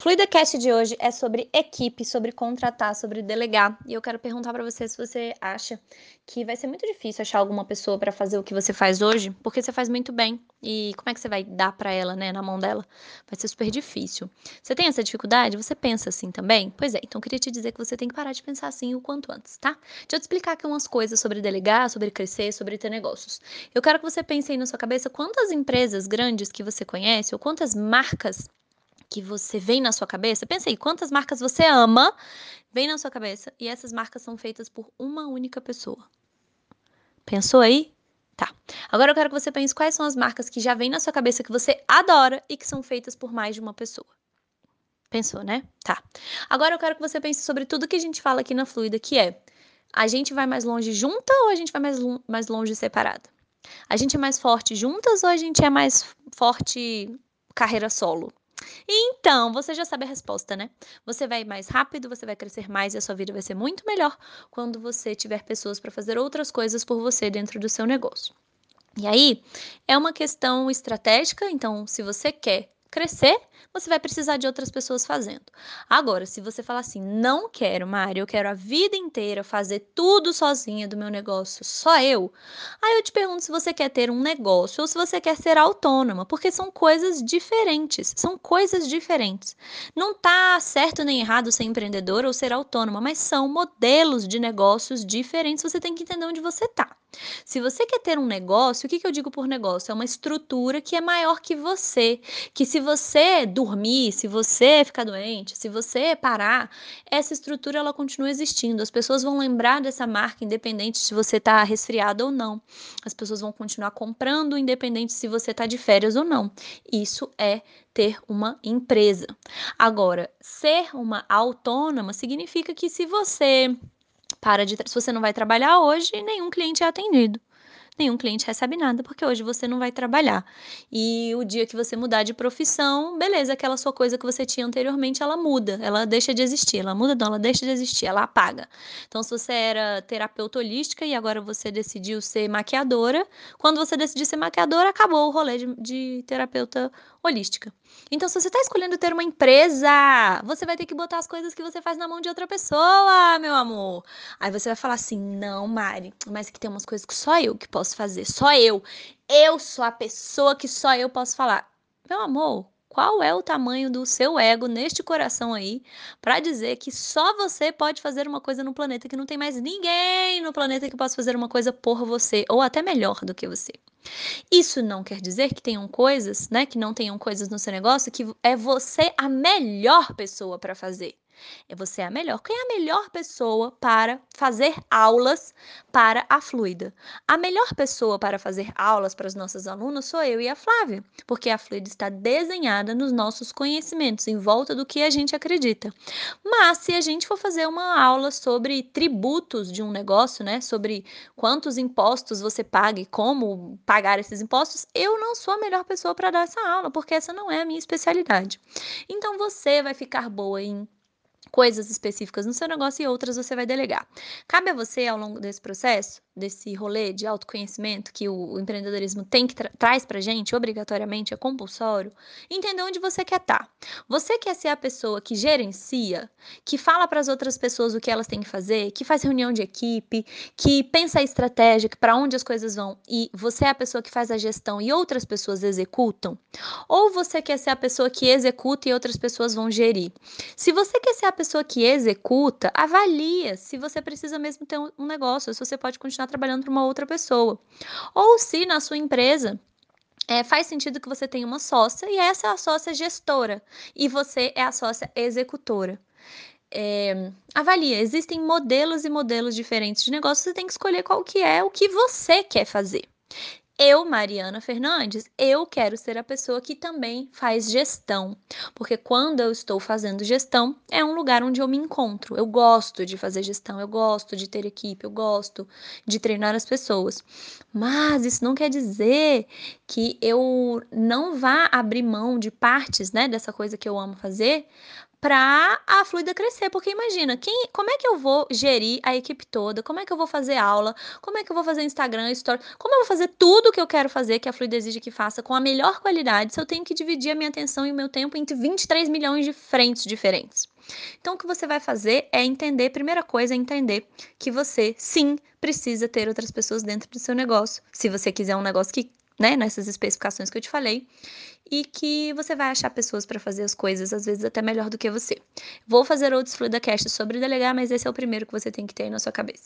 FluidaCast de hoje é sobre equipe, sobre contratar, sobre delegar. E eu quero perguntar para você se você acha que vai ser muito difícil achar alguma pessoa para fazer o que você faz hoje, porque você faz muito bem. E como é que você vai dar para ela, né, na mão dela? Vai ser super difícil. Você tem essa dificuldade? Você pensa assim também? Pois é, então queria te dizer que você tem que parar de pensar assim o quanto antes, tá? Deixa eu te explicar aqui umas coisas sobre delegar, sobre crescer, sobre ter negócios. Eu quero que você pense aí na sua cabeça quantas empresas grandes que você conhece ou quantas marcas que você vem na sua cabeça, pensa aí, quantas marcas você ama, vem na sua cabeça e essas marcas são feitas por uma única pessoa. Pensou aí? Tá. Agora eu quero que você pense quais são as marcas que já vem na sua cabeça que você adora e que são feitas por mais de uma pessoa. Pensou, né? Tá. Agora eu quero que você pense sobre tudo que a gente fala aqui na Fluida, que é a gente vai mais longe junta ou a gente vai mais, mais longe separada? A gente é mais forte juntas ou a gente é mais forte carreira solo? Então, você já sabe a resposta, né? Você vai mais rápido, você vai crescer mais e a sua vida vai ser muito melhor quando você tiver pessoas para fazer outras coisas por você dentro do seu negócio. E aí, é uma questão estratégica, então, se você quer crescer, você vai precisar de outras pessoas fazendo. Agora, se você falar assim, não quero, Mário, eu quero a vida inteira fazer tudo sozinha do meu negócio, só eu. Aí eu te pergunto se você quer ter um negócio ou se você quer ser autônoma, porque são coisas diferentes, são coisas diferentes. Não tá certo nem errado ser empreendedor ou ser autônoma, mas são modelos de negócios diferentes, você tem que entender onde você tá. Se você quer ter um negócio, o que, que eu digo por negócio? É uma estrutura que é maior que você. Que se você dormir, se você ficar doente, se você parar, essa estrutura ela continua existindo. As pessoas vão lembrar dessa marca, independente se você está resfriado ou não. As pessoas vão continuar comprando, independente se você está de férias ou não. Isso é ter uma empresa. Agora, ser uma autônoma significa que se você para de. Se você não vai trabalhar hoje, nenhum cliente é atendido nenhum cliente recebe nada, porque hoje você não vai trabalhar. E o dia que você mudar de profissão, beleza, aquela sua coisa que você tinha anteriormente, ela muda, ela deixa de existir. Ela muda, não, ela deixa de existir, ela apaga. Então, se você era terapeuta holística e agora você decidiu ser maquiadora, quando você decidir ser maquiadora, acabou o rolê de, de terapeuta holística. Então, se você está escolhendo ter uma empresa, você vai ter que botar as coisas que você faz na mão de outra pessoa, meu amor. Aí você vai falar assim: não, Mari, mas que tem umas coisas que só eu que posso fazer, só eu. Eu sou a pessoa que só eu posso falar. Meu amor, qual é o tamanho do seu ego neste coração aí para dizer que só você pode fazer uma coisa no planeta, que não tem mais ninguém no planeta que possa fazer uma coisa por você, ou até melhor do que você. Isso não quer dizer que tenham coisas, né, que não tenham coisas no seu negócio que é você a melhor pessoa para fazer. É você a melhor. Quem é a melhor pessoa para fazer aulas para a Fluida? A melhor pessoa para fazer aulas para os nossos alunos sou eu e a Flávia, porque a Fluida está desenhada nos nossos conhecimentos, em volta do que a gente acredita. Mas se a gente for fazer uma aula sobre tributos de um negócio, né, sobre quantos impostos você paga e como pagar esses impostos, eu não sou a melhor pessoa para dar essa aula, porque essa não é a minha especialidade. Então você vai ficar boa em coisas específicas no seu negócio e outras você vai delegar. Cabe a você, ao longo desse processo, desse rolê de autoconhecimento que o empreendedorismo tem que tra traz pra gente, obrigatoriamente, é compulsório, entender onde você quer estar. Tá. Você quer ser a pessoa que gerencia, que fala para as outras pessoas o que elas têm que fazer, que faz reunião de equipe, que pensa a estratégia, para onde as coisas vão, e você é a pessoa que faz a gestão e outras pessoas executam? Ou você quer ser a pessoa que executa e outras pessoas vão gerir? Se você quer ser a pessoa que executa, avalia se você precisa mesmo ter um negócio, se você pode continuar trabalhando para uma outra pessoa. Ou se na sua empresa é, faz sentido que você tenha uma sócia e essa é a sócia gestora e você é a sócia executora. É, avalia, existem modelos e modelos diferentes de negócio, você tem que escolher qual que é o que você quer fazer. Eu, Mariana Fernandes, eu quero ser a pessoa que também faz gestão, porque quando eu estou fazendo gestão, é um lugar onde eu me encontro. Eu gosto de fazer gestão, eu gosto de ter equipe, eu gosto de treinar as pessoas. Mas isso não quer dizer que eu não vá abrir mão de partes, né, dessa coisa que eu amo fazer para a Fluida crescer, porque imagina, quem, como é que eu vou gerir a equipe toda? Como é que eu vou fazer aula? Como é que eu vou fazer Instagram, Story? Como eu vou fazer tudo que eu quero fazer, que a Fluida exige que faça, com a melhor qualidade, se eu tenho que dividir a minha atenção e o meu tempo entre 23 milhões de frentes diferentes? Então, o que você vai fazer é entender, primeira coisa é entender que você, sim, precisa ter outras pessoas dentro do seu negócio. Se você quiser um negócio que né, nessas especificações que eu te falei, e que você vai achar pessoas para fazer as coisas, às vezes até melhor do que você. Vou fazer outros FluidaCast sobre delegar, mas esse é o primeiro que você tem que ter aí na sua cabeça.